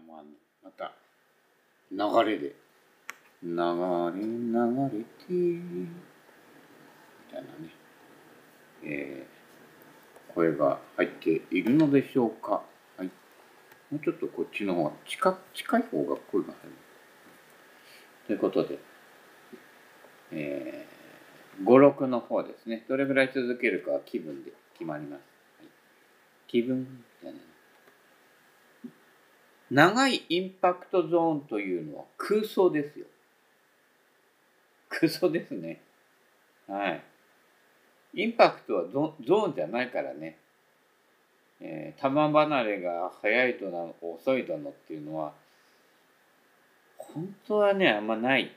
もあまた流れで流れ流れてみたいなね、えー、声が入っているのでしょうかはいもうちょっとこっちの方が近近い方が声が入るということでえー、5、6の方ですね。どれぐらい続けるかは気分で決まります。はい、気分みたいな。長いインパクトゾーンというのは空想ですよ。空想ですね。はい。インパクトはゾーンじゃないからね。えー、玉離れが早いとなの遅いだのっていうのは、本当はね、あんまない。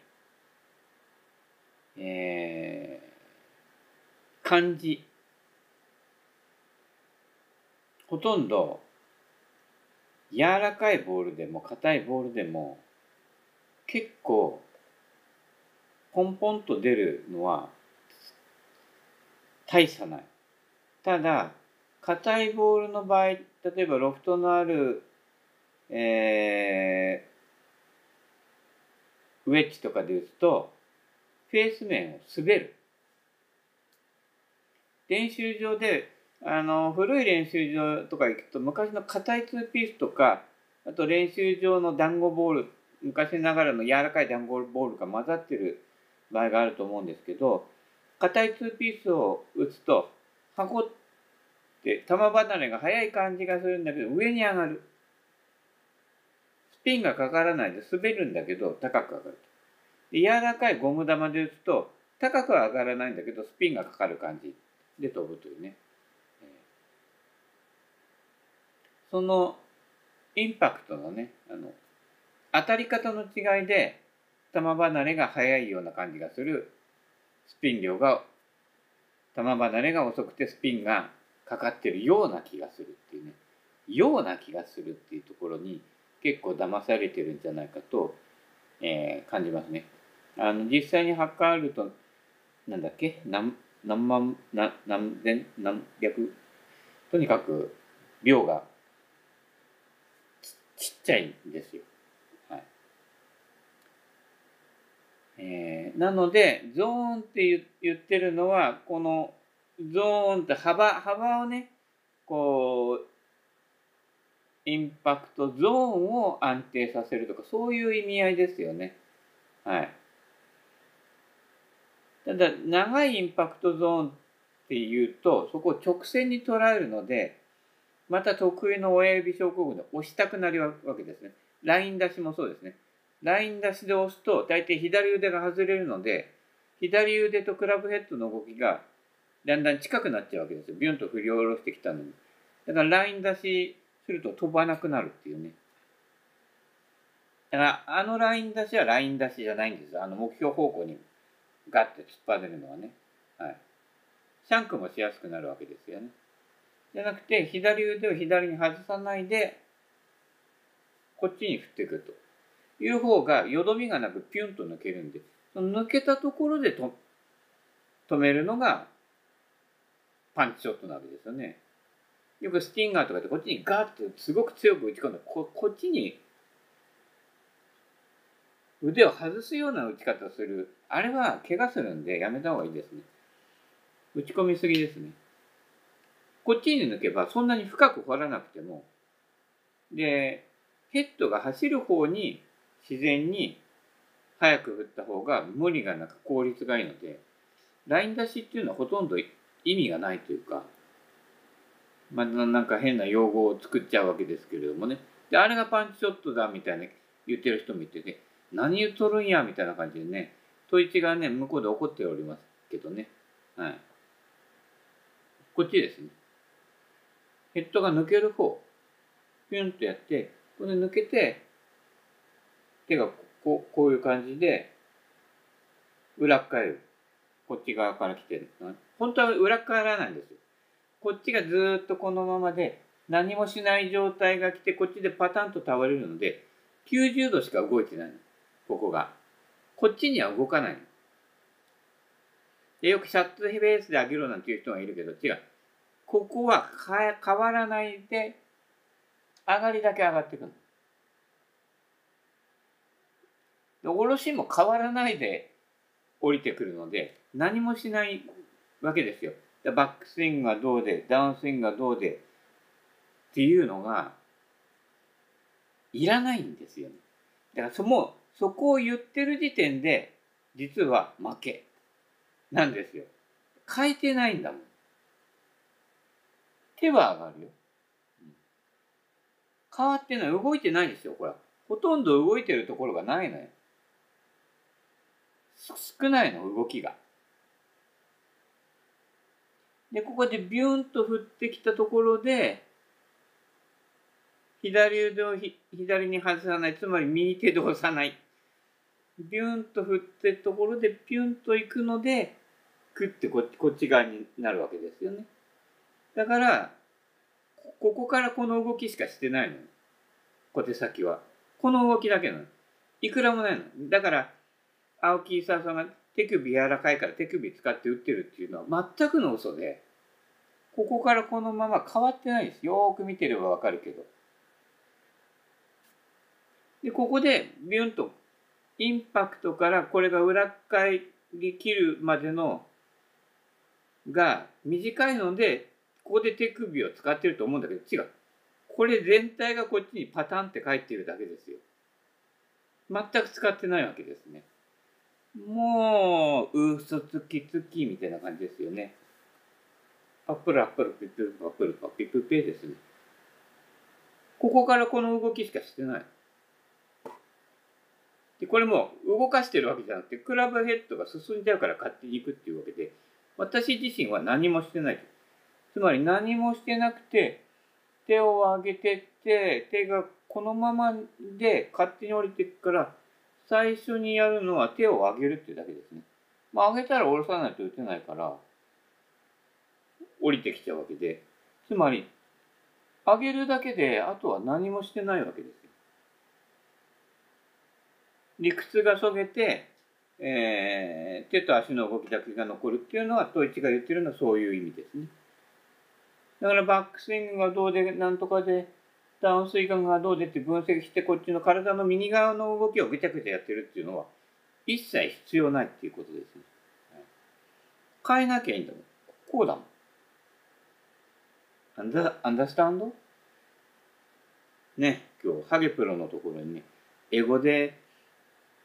えー、漢字。ほとんど柔らかいボールでも硬いボールでも結構ポンポンと出るのは大差ない。ただ硬いボールの場合例えばロフトのある、えー、ウェッジとかで打つとフェース面を滑る。練習場であの古い練習場とか行くと昔の硬いツーピースとかあと練習場の団子ボール昔ながらの柔らかい団子ボールが混ざってる場合があると思うんですけど硬いツーピースを打つと箱って球離れが速い感じがするんだけど上に上がる。スピンがかからないで滑るんだけど高く上がる柔らかいゴム球で打つと高くは上がらないんだけどスピンがかかる感じで飛ぶというね。そのインパクトのねあの当たり方の違いで球離れが速いような感じがするスピン量が球離れが遅くてスピンがかかってるような気がするっていうねような気がするっていうところに結構騙されてるんじゃないかと、えー、感じますね。あの実際に測るとなんだっけ何何万何何千何百とにかく量がちっちゃいんですよ。はいえー、なのでゾーンって言ってるのはこのゾーンって幅幅をねこうインパクトゾーンを安定させるとかそういう意味合いですよね。はい。ただ長いインパクトゾーンっていうとそこを直線に捉えるのでまた得意の親指症候群で押したくなるわけですね。ライン出しもそうですね。ライン出しで押すと大抵左腕が外れるので左腕とクラブヘッドの動きがだんだん近くなっちゃうわけですよ。ビュンと振り下ろしてきたのに。だからライン出しすると飛ばなくなるっていうね。だからあのライン出しはライン出しじゃないんです。あの目標方向にガッて突っ張れるのはね。はい。シャンクもしやすくなるわけですよね。じゃなくて、左腕を左に外さないで、こっちに振っていくと。いう方が、よどみがなくピュンと抜けるんで、その抜けたところでと止めるのがパンチショットなわけですよね。よくスティンガーとかってこっちにガーッとすごく強く打ち込んでここっちに腕を外すような打ち方をする。あれは怪我するんでやめた方がいいですね。打ち込みすぎですね。こっちに抜けばそんなに深く掘らなくても、で、ヘッドが走る方に自然に早く振った方が無理がなく効率がいいので、ライン出しっていうのはほとんど意味がないというか、まあ、なんか変な用語を作っちゃうわけですけれどもね。で、あれがパンチショットだみたいな言ってる人もいてね、何言っとるんやみたいな感じでね、問い地がね、向こうで怒っておりますけどね。はい。こっちですね。ヘッドが抜ける方、ピュンとやって、これ抜けて、手がこうこういう感じで、裏返る。こっち側から来てる。本当は裏返らないんですよ。こっちがずっとこのままで、何もしない状態が来て、こっちでパタンと倒れるので、90度しか動いてない。ここが。こっちには動かない。でよくシャットベースで上げろなんていう人がいるけど、違う。ここは変わらないで上がりだけ上がっていくの。で下ろしも変わらないで降りてくるので何もしないわけですよ。バックスイングがどうでダウンスイングがどうでっていうのがいらないんですよね。だからそもそこを言ってる時点で実は負けなんですよ。変えてないんだもん。手は上がるよ。変わってない。動いてないですよ。ほら。ほとんど動いてるところがないのよ。少ないの、動きが。で、ここでビューンと振ってきたところで、左腕を左に外さない、つまり右手で押さない。ビューンと振ってところでピュンと行くので、クッてこっちこっち側になるわけですよね。だから、ここからこの動きしかしてないの。小手先は。この動きだけなの。いくらもないの。だから、青木勲さんが手首柔らかいから手首使って打ってるっていうのは全くの嘘で、ここからこのまま変わってないです。よーく見てればわかるけど。で、ここでビュンとインパクトからこれが裏返り切るまでのが短いので、ここで手首を使ってると思うんだけど、違う。これ全体がこっちにパタンって返ってるだけですよ。全く使ってないわけですね。もう、嘘つきつきみたいな感じですよね。パップルアップルピップルパップルパッピップペですね。ここからこの動きしかしてない。で、これも動かしてるわけじゃなくて、クラブヘッドが進んじゃうから勝手に行くっていうわけで、私自身は何もしてない。つまり何もしてなくて、手を上げてって、手がこのままで勝手に降りていくから、最初にやるのは手を上げるってだけですね。まあ上げたら下ろさないと打てないから、降りてきちゃうわけで、つまり、上げるだけで、あとは何もしてないわけですよ。理屈がそげて、えー、手と足の動きだけが残るっていうのは、統一が言ってるのはそういう意味ですね。だからバックスイングがどうで、なんとかで、ダウンスイングがどうでって分析して、こっちの体の右側の動きをぐちゃぐちゃやってるっていうのは、一切必要ないっていうことですね。変えなきゃいいんだもん。こうだもん。アンダアンダースタンドね、今日、ハゲプロのところにね、英語で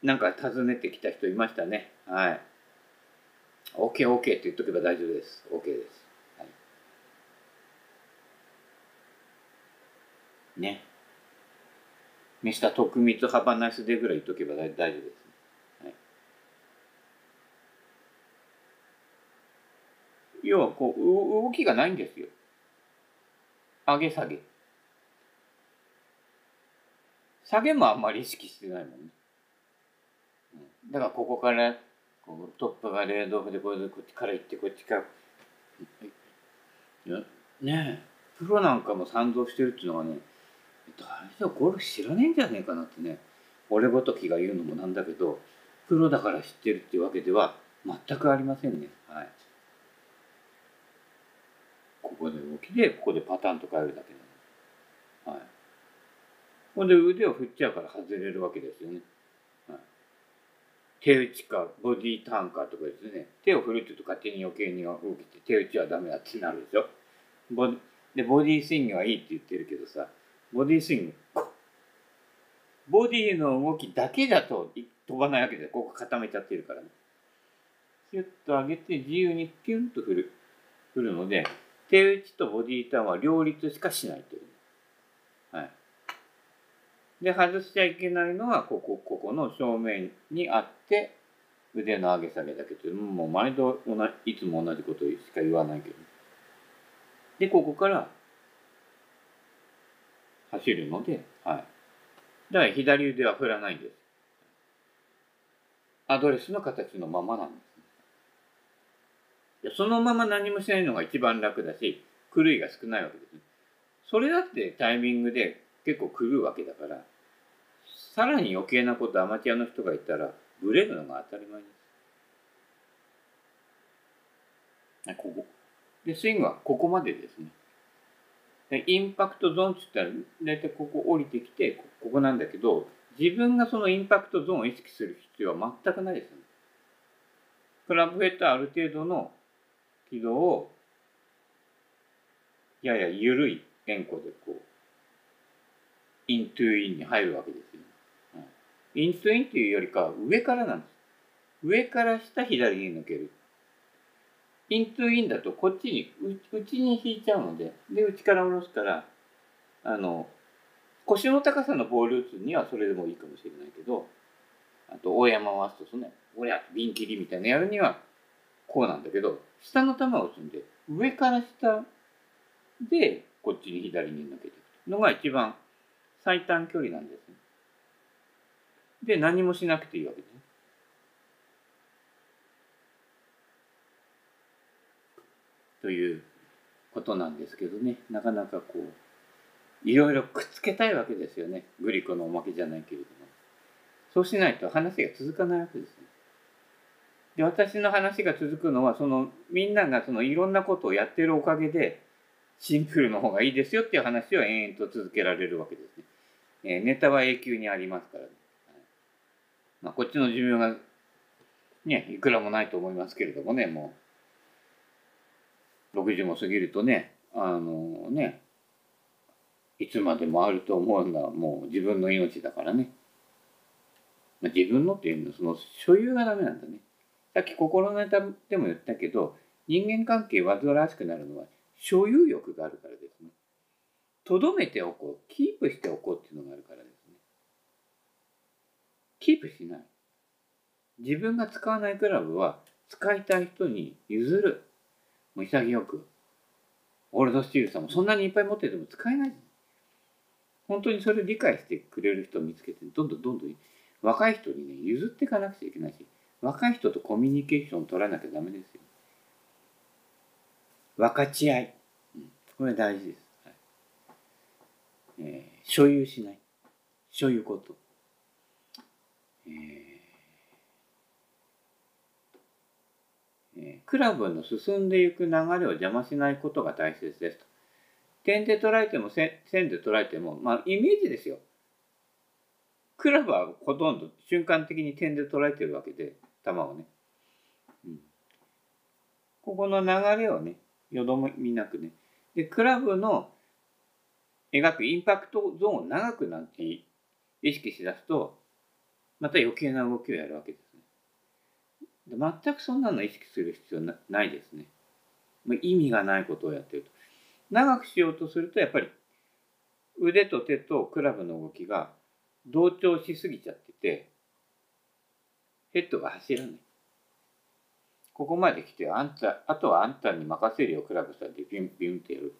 なんか尋ねてきた人いましたね。はい。OK、OK って言っとけば大丈夫です。OK です。はい、ね。ミスター徳光幅ナイスデぐらい言っとけば大丈夫です、はい、要はこう動きがないんですよ。上げ下げ。下げもあんまり意識してないもんね。だからここからこうトップがレードオフでこっちから行ってこっちからねえプロなんかも賛同してるっていうのはね誰だゴルフ知らねえんじゃねえかなってね俺ごときが言うのもなんだけどプロだから知ってるっていうわけでは全くありませんね。はい。ここで動きでここでパターンと変えるだけなの。はい。ほんで腕を振っちゃうから外れるわけですよね。はい。手打ちかボディターンかとかですね。手を振るって言うと勝手に余計に動きて手打ちはダメだってなるでしょ。ボでボディスイングはいいって言ってるけどさボディスイング。ボディの動きだけだと飛ばないわけでここ固めちゃってるから。ねキュッと上げて自由にピュンと振る。振るので手打ちとボディターンは両立しかしないというはい。で、外しちゃいけないのは、ここ、ここの正面にあって、腕の上げ下げだけという、もう毎度いつも同じことしか言わないけど。で、ここから走るので、はい。だから左腕は振らないんです。アドレスの形のままなんです。そのまま何もしないのが一番楽だし、狂いが少ないわけです。それだってタイミングで結構狂うわけだからさらに余計なことアマチュアの人がいたらブレるのが当たり前です。ここ。で、スイングはここまでですね。インパクトゾーンって言ったら大体ここ降りてきてここなんだけど自分がそのインパクトゾーンを意識する必要は全くないですよね。クラブヘッドはある程度の軌道をやや緩い円弧でこうイントゥインに入るわけですよ、イントゥインというよりかは上からなんです。上から下左に抜ける。イントゥインだとこっちに内に引いちゃうので、で、内から下ろすから、あの、腰の高さのボール打つにはそれでもいいかもしれないけど、あと、大山を回すとその、親、ビン切りみたいなやるにはこうなんだけど、下の球を打つんで、上から下でこっちに左に抜けていくのが一番最短距離なんですね。で、何もしなくていいわけです。ということなんですけどね、なかなかこう、いろいろくっつけたいわけですよね。グリコのおまけじゃないけれども。そうしないと話が続かないわけですね。で、私の話が続くのは、その、みんながそのいろんなことをやってるおかげで、シンプルの方がいいですよっていう話を延々と続けられるわけですね。えー、ネタは永久にありますからね。はいまあ、こっちの寿命が、ね、いくらもないと思いますけれどもね、もう、60も過ぎるとね、あのね、いつまでもあると思うのはもう自分の命だからね。まあ、自分のっていうのはその所有がダメなんだね。さっき心のネタでも言ったけど、人間関係煩わしくなるのは所有欲があるからですね。とどめておこう、キープしておこうっていうのがあるからですね。キープしない。自分が使わないクラブは使いたい人に譲る。もう潔く。オールドスチールさんもそんなにいっぱい持ってても使えない。本当にそれを理解してくれる人を見つけて、どんどんどんどん若い人にね、譲っていかなくちゃいけないし、若い人とコミュニケーション取らなきゃダメですよ。分かち合い。うん、これ大事です。はいえー、所有しない。所有こと。えークラブの進んでいく流れを邪魔しないことが大切ですと。点で捉えても線で捉えても、まあ、イメージですよ。クラブはほとんど瞬間的に点で捉えてるわけで、球をね。うん、ここの流れをね、よどみなくね。で、クラブの描くインパクトゾーンを長くなんて意識しだすと、また余計な動きをやるわけです。全くそんなの意識する必要ないですね。意味がないことをやってると。長くしようとすると、やっぱり腕と手とクラブの動きが同調しすぎちゃってて、ヘッドが走らない。ここまで来て、あんた、あとはあんたに任せるよ、クラブさんでビュンビュンってやる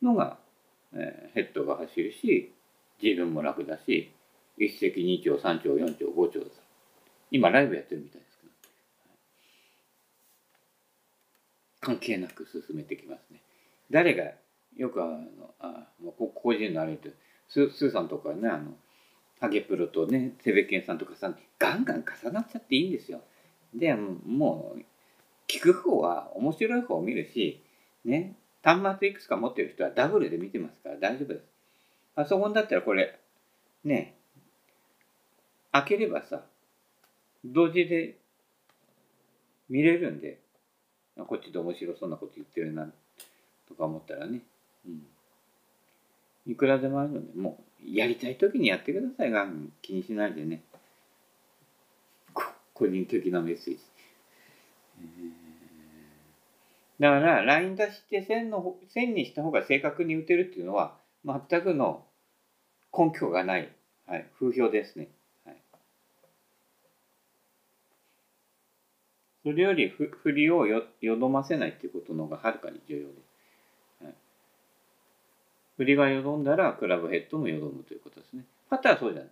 のが、えー、ヘッドが走るし、自分も楽だし、一石二鳥、三鳥、四鳥、五鳥だ。今ライブやってるみたいですけど、関係なく進めてきますね。誰が、よくあの、あもう個人のあれと、ススーさんとかね、あの、ハゲプロとね、セベケンさんとかさん、ガンガン重なっちゃっていいんですよ。で、もう、聞く方は面白い方を見るし、ね、端末いくつか持ってる人はダブルで見てますから大丈夫です。パソコンだったらこれ、ね、開ければさ、同時で見れるんで、こっちで面白そうなこと言ってるな、とか思ったらね、うん。いくらでもあるので、もう、やりたい時にやってくださいが、気にしないでね。個人的なメッセージ。だから、ライン出して線の、線にした方が正確に打てるっていうのは、全くの根拠がない、はい、風評ですね。はい、それより振りをよよどませないっていうことの方がはるかに重要で。はい、振りがよどんだら、クラブヘッドもよどむということですね。パターはそうじゃない。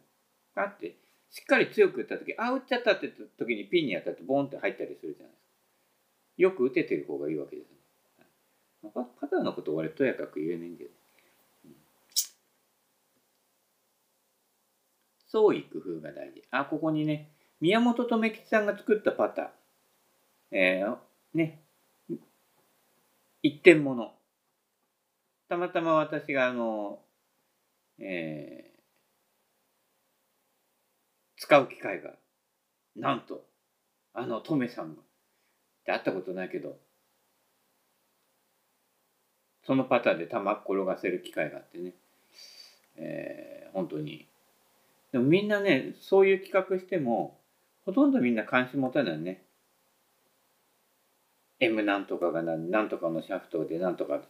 だって、しっかり強く打った時、あ、打っちゃったって時にピンに当たってボンって入ったりするじゃないですか。よく打ててる方がいいわけですね。まあ、パターのことを俺とやかく言えないんだよね。創意工夫が大事。あ、ここにね、宮本留吉さんが作ったパター。えー、ね、一点もの。たまたま私があの、えー使う機会がなんとあのトメさんが。で会ったことないけどそのパターンで玉転がせる機会があってね、えー、本当に。でもみんなねそういう企画してもほとんどみんな関心持たないね。M なんとかがなんとかのシャフトでなんとか。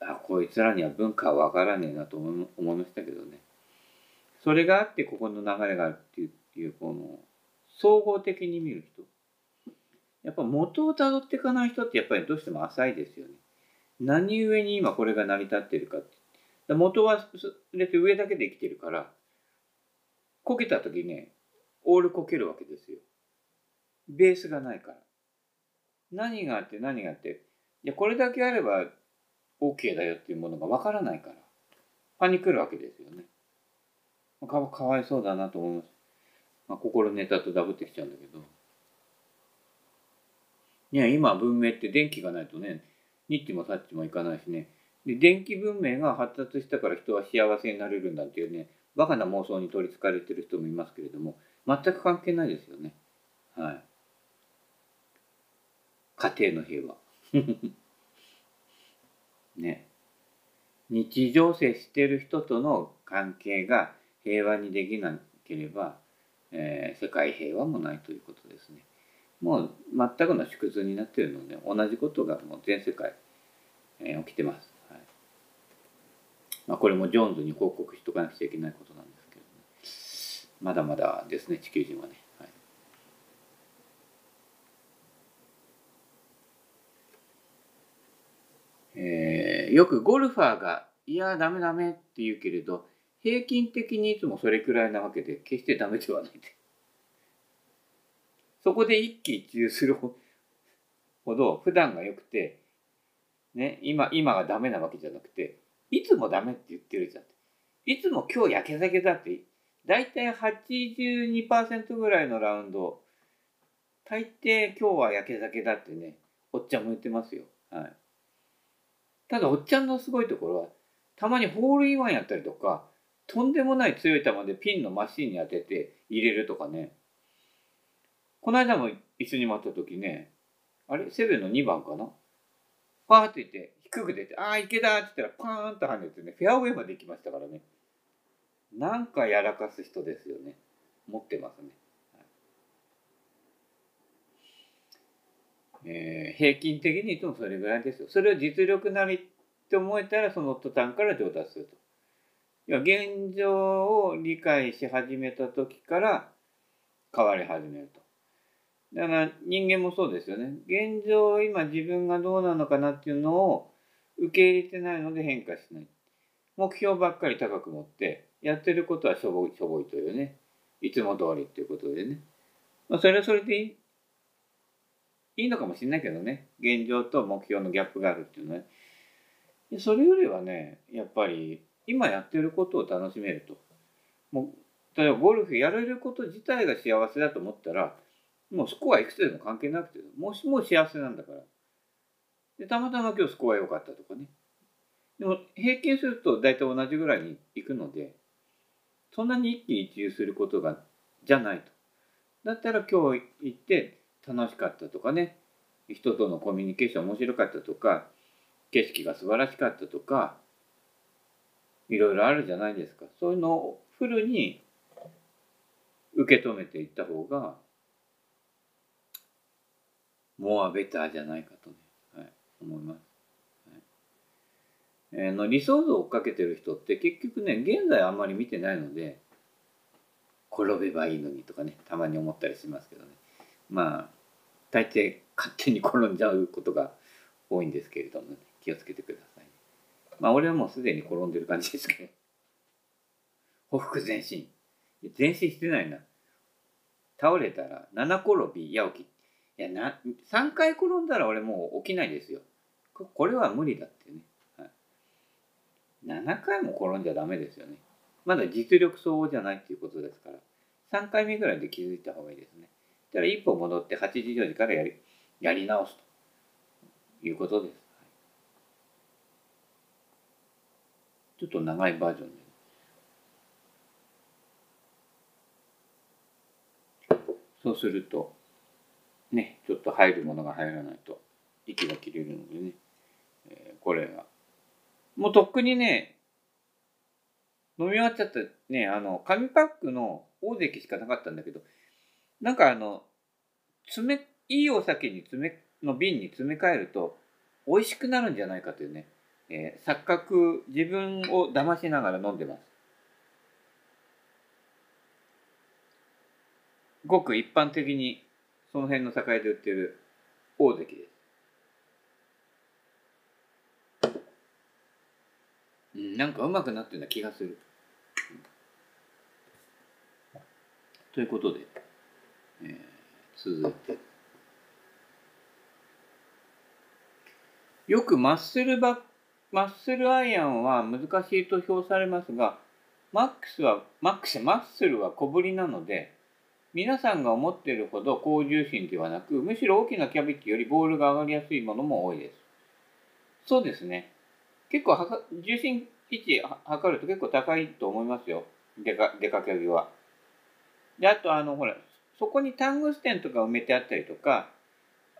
あこいつらには文化は分からねえなと思いましたけどね。それがあってここの流れがあるっていうこの総合的に見る人。やっぱ元をたどっていかない人ってやっぱりどうしても浅いですよね。何故に今これが成り立ってるかって。元は上だけで生きてるからこけた時ねオールこけるわけですよ。ベースがないから。何があって何があって。いやこれだけあれば OK だよっていうものがわからないから。パニクるわけですよね。かかわいそうだなと思います、まあ、心ネタとダブってきちゃうんだけど。いや今文明って電気がないとねニッチもサッチもいかないしね。で電気文明が発達したから人は幸せになれるんだっていうねバカな妄想に取りつかれてる人もいますけれども全く関係ないですよね。はい。家庭の平和 ね日常接してる人との関係が平和にできなければ、えー、世界平和もないということですね。もう全くの縮図になっているので同じことがもう全世界、えー、起きてます。はいまあ、これもジョーンズに報告しとかなくちゃいけないことなんですけどね。まだまだですね地球人はね。えー、よくゴルファーが「いやダメダメ」って言うけれど平均的にいつもそれくらいなわけで決してダメではないでそこで一喜一憂するほど普段が良くて、ね、今、今がダメなわけじゃなくて、いつもダメって言ってるじゃん。いつも今日焼け酒だって、だいたい82%ぐらいのラウンド、大抵今日は焼け酒だってね、おっちゃんも言ってますよ。はい。ただ、おっちゃんのすごいところは、たまにホールインワンやったりとか、とんでもない強い球でピンのマシンに当てて入れるとかね。この間も一緒に回った時ね、あれ？セブンの2番かな？パーって言って、低く出て、ああ、池だって言ったら、パーンと跳ねてね、フェアウェイまで行きましたからね。なんかやらかす人ですよね。持ってますね。えー、平均的に言ってもそれぐらいですよ。それを実力なりって思えたら、その途端から上達すると。要は現状を理解し始めた時から変わり始めると。だから人間もそうですよね。現状今自分がどうなのかなっていうのを受け入れてないので変化しない。目標ばっかり高く持ってやってることはしょぼいしょぼいというね。いつも通りっていうことでね。まあ、それはそれでいいいいのかもしれないけどね。現状と目標のギャップがあるっていうのは、ね。それよりはね、やっぱり今やってることを楽しめると。もう例えばゴルフやれること自体が幸せだと思ったらもうスコアいくつでも関係なくて、もしも幸せなんだから。で、たまたま今日スコア良かったとかね。でも平均すると大体同じぐらいにいくので、そんなに一喜一憂することが、じゃないと。だったら今日行って楽しかったとかね、人とのコミュニケーション面白かったとか、景色が素晴らしかったとか、いろいろあるじゃないですか。そういうのをフルに受け止めていった方がモアベターじゃないかとね、はい、思います。はいえー、の理想像を追っかけてる人って結局ね、現在あんまり見てないので、転べばいいのにとかね、たまに思ったりしますけどね。まあ、大抵勝手に転んじゃうことが多いんですけれども、ね、気をつけてください。まあ、俺はもうすでに転んでる感じですけど。ほふ前進。前進してないな。倒れたら七転び矢起きいやな3回転んだら俺もう起きないですよこれは無理だってね、はい、7回も転んじゃダメですよねまだ実力相応じゃないっていうことですから3回目ぐらいで気づいた方がいいですねだから一歩戻って8時4時からやりやり直すということです、ちょっと長いバージョンで。そうするとねちょっと入るものが入らないと息が切れるのでね、えー、これが。もうとっくにね飲み終わっちゃったねあの紙パックの大関しかなかったんだけどなんかあの詰めいいお酒に詰めの瓶に詰め替えると美味しくなるんじゃないかというね、えー、錯覚自分を騙しながら飲んでます。ごく一般的にその辺の酒屋で売ってる大関です。うん、なんかうまくなってるような気がする。ということで、えー、続いて。よくマッスルバマッスルアイアンは難しいと評されますが、マックスは、マックス、マッスルは小ぶりなので、皆さんが思っているほど高重心ではなく、むしろ大きなキャビティよりボールが上がりやすいものも多いです。そうですね。結構はか、重心位置測ると結構高いと思いますよ。出か、出かけ着は。で、あとあの、ほら、そこにタングステンとか埋めてあったりとか、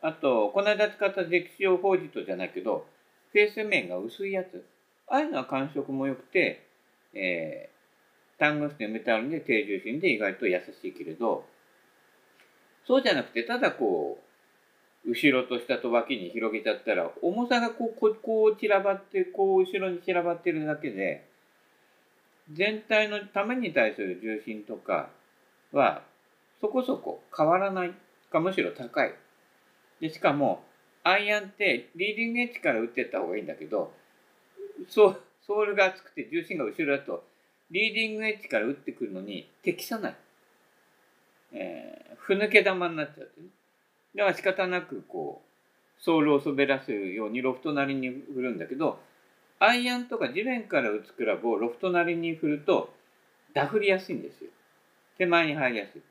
あと、この間使ったゼクシオフォージトじゃないけど、フェース面が薄いやつ。ああいうのは感触も良くて、えー、タングステンメタルで低重心で意外と優しいけれど、そうじゃなくて、ただこう、後ろと下と脇に広げちゃったら、重さがこう、ここう散らばって、こう後ろに散らばってるだけで、全体のために対する重心とかは、そこそこ変わらないか、むしろ高い。で、しかも、アイアンってリーディングエッジから打ってった方がいいんだけど、ソールが厚くて重心が後ろだと、リーディングエッジから打ってくるのに適さない。えー、ふぬけ玉になっちゃって、ね、だから仕方なくこう、ソールを滑らせるようにロフトなりに振るんだけど、アイアンとか地面から打つクラブをロフトなりに振ると、ダフりやすいんですよ。手前に入りやすい。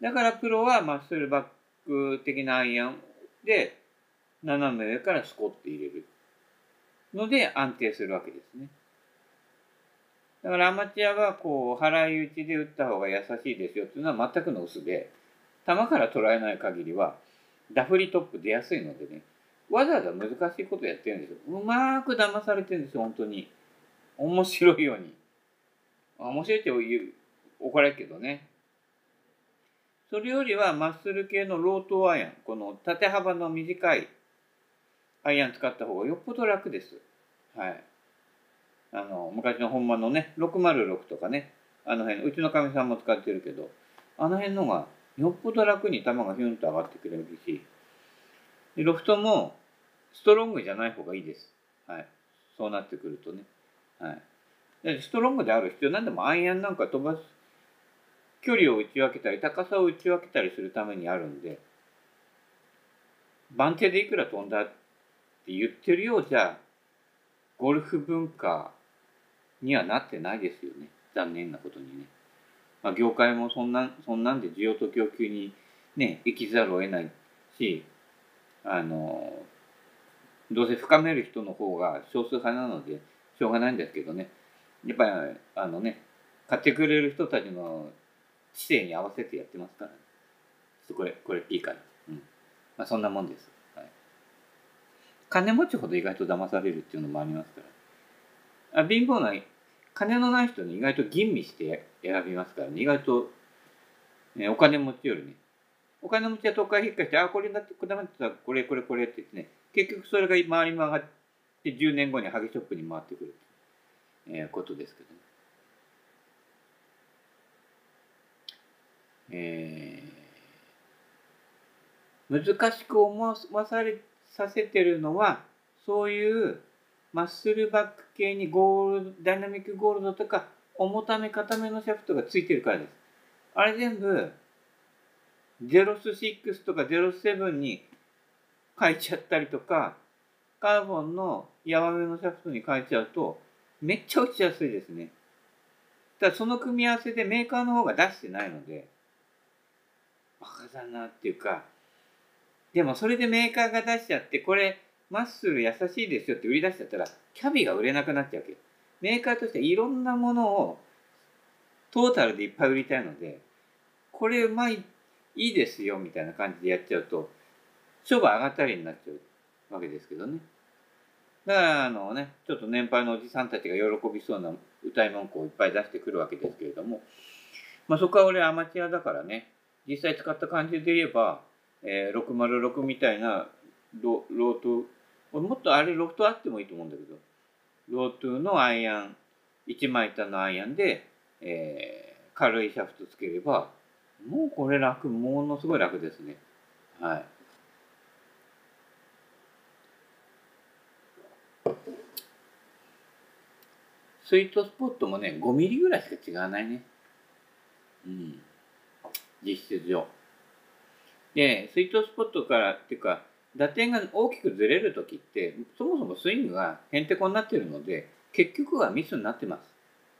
だからプロはマッスルバック的なアイアンで斜め上からスコッと入れるので安定するわけですね。だからアマチュアはこう払い打ちで打った方が優しいですよっていうのは全くの薄で球から捉えない限りはダフリトップ出やすいのでねわざわざ難しいことやってるんですよ。うまく騙されてるんですよ、本当に。面白いように。面白いって言う、怒られるけどね。それよりはマッスル系のロートアイアン、この縦幅の短いアイアン使った方がよっぽど楽です。はい。あの、昔の本間のね、606とかね、あの辺、うちのかみさんも使ってるけど、あの辺のがよっぽど楽に球がヒュンと上がってくれるし、でロフトもストロングじゃない方がいいです。はい。そうなってくるとね。はい。ストロングである必要なんでもアイアンなんか飛ばす距離を打ち分けたり高さを打ち分けたりするためにあるんで番手でいくら飛んだって言ってるようじゃゴルフ文化にはなってないですよね。残念なことにね、まあ、業界もそんなそんなんで需要と供給にね生きざるを得ないしあのどうせ深める人の方が少数派なのでしょうがないんですけどね。やっぱりあのね買ってくれる人たちの知性に合わせてやってますから、ね、ちょっとこれ、これ P かな。うん。まあそんなもんです。はい。金持ちほど意外と騙されるっていうのもありますから。あ貧乏な、金のない人に意外と吟味して選びますからね。意外と、ね、お金持ちよりね。お金持ちは都会引っかして、あ、これだって、こだまってた、これ、これ、これって言ってね、結局それが回り回って10年後にハゲショップに回ってくる、えー、ことですけどね。えー、難しく思わされさせてるのはそういうマッスルバック系にゴールダイナミックゴールドとか重ため固めのシャフトがついてるからです。あれ全部ゼロス6とかゼロス7に変えちゃったりとかカーボンの柔めのシャフトに変えちゃうとめっちゃ落ちやすいですね。ただその組み合わせでメーカーの方が出してないのでバカだなっていうか、でもそれでメーカーが出しちゃって、これ、マッスル優しいですよって売り出しちゃったら、キャビが売れなくなっちゃうわけメーカーとしてはいろんなものをトータルでいっぱい売りたいので、これうまい、いいですよみたいな感じでやっちゃうと商売上がったりになっちゃうわけですけどね。だからあのね、ちょっと年配のおじさんたちが喜びそうな歌い文句をいっぱい出してくるわけですけれども、まあ、そこは俺アマチュアだからね、実際使った感じで言えば、えー、606みたいなロロート、俺もっとあれロフトあってもいいと思うんだけど、ロートのアイアン、1枚板のアイアンで、えー、軽いシャフトつければ、もうこれ楽、ものすごい楽ですね。はい。スイートスポットもね、5ミリぐらいしか違わないね。うん。実質上。で、スイートスポットからっていうか、打点が大きくずれるときって、そもそもスイングがへんてこになってるので、結局はミスになってます。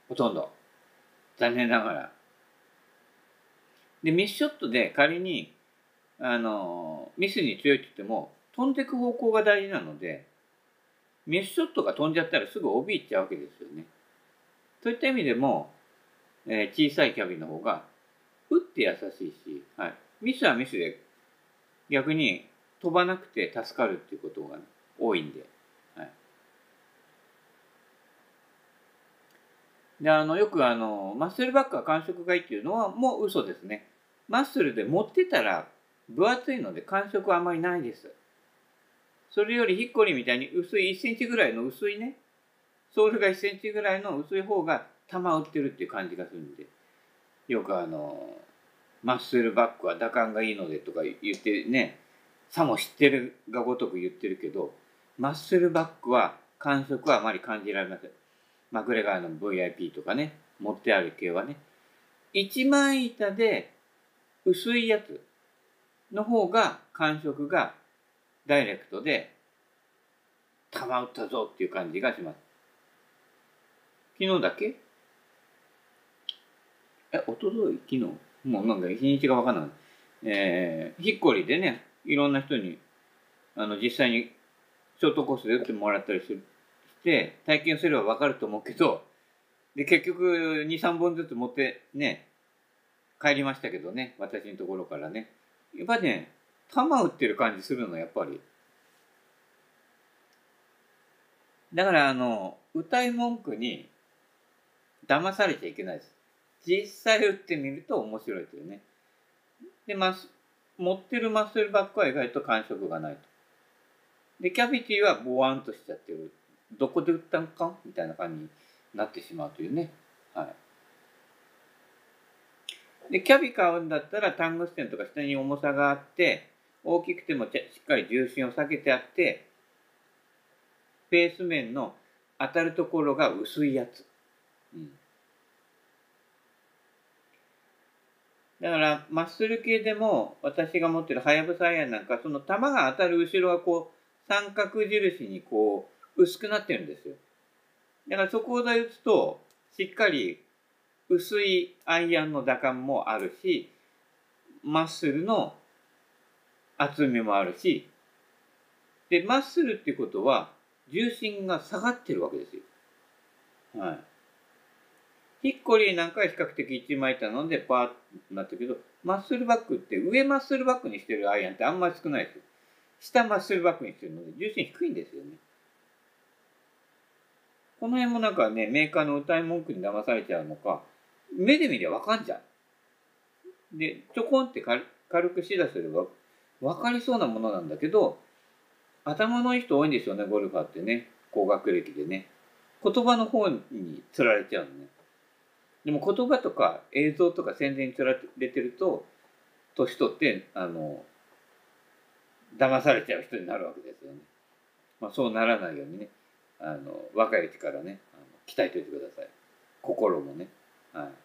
ほとんど。残念ながら。で、ミスショットで仮に、あの、ミスに強いって言っても、飛んでいく方向が大事なので、ミスショットが飛んじゃったらすぐ OB いっちゃうわけですよね。そういった意味でも、えー、小さいキャビンの方が、打って優しいし、はい。ミスはミスで、逆に飛ばなくて助かるっていうことが、ね、多いんで、はい。で、あの、よくあの、マッスルバックは感触がいいっていうのはもう嘘ですね。マッスルで持ってたら分厚いので感触はあまりないです。それよりヒッコリみたいに薄い1センチぐらいの薄いね、ソールが1センチぐらいの薄い方が球打ってるっていう感じがするんで、よくあの、マッスルバックは打感がいいのでとか言ってね、さも知ってるがごとく言ってるけど、マッスルバックは感触はあまり感じられません。マグレガーの VIP とかね、持ってある系はね、一枚板で薄いやつの方が感触がダイレクトで、球打ったぞっていう感じがします。昨日だけ？え、おととい昨日？もうなんか日にちがわかんない。えー、ヒッコリでね、いろんな人に、あの、実際にショートコースで打ってもらったりして、体験すればわかると思うけど、で、結局、2、3本ずつ持ってね、帰りましたけどね、私のところからね。やっぱね、球打ってる感じするの、やっぱり。だから、あの、歌い文句に騙されちゃいけないです。実際打ってみると面白いというね。で、ま持ってるマッスルバックは意外と感触がないと。で、キャビティはボワンとしちゃってる。どこで打ったんかみたいな感じになってしまうというね。はい。で、キャビ買うんだったらタングステンとか下に重さがあって、大きくてもしっかり重心を避けてあって、ベース面の当たるところが薄いやつ。うん。だから、マッスル系でも、私が持ってるハヤブサイアンなんか、その球が当たる後ろがこう、三角印にこう、薄くなってるんですよ。だからそこで打つと、しっかり薄いアイアンの打感もあるし、マッスルの厚みもあるし、で、マッスルってことは、重心が下がってるわけですよ。はい。ヒッコリーなんかは比較的一枚板のでパーッとなったけど、マッスルバックって上マッスルバックにしてるアイアンってあんまり少ないですよ。下マッスルバックにしてるので重心低いんですよね。この辺もなんかね、メーカーの歌い文句に騙されちゃうのか、目で見りゃわかんじゃう。で、ちょこんって軽くしだすればわかりそうなものなんだけど、頭のいい人多いんですよね、ゴルファーってね。高学歴でね。言葉の方に釣られちゃうのね。でも言葉とか映像とか宣伝に取られてると年取ってあの騙されちゃう人になるわけですよね。まあ、そうならないようにねあの若いうちからねあの鍛えておいてください心もね。はい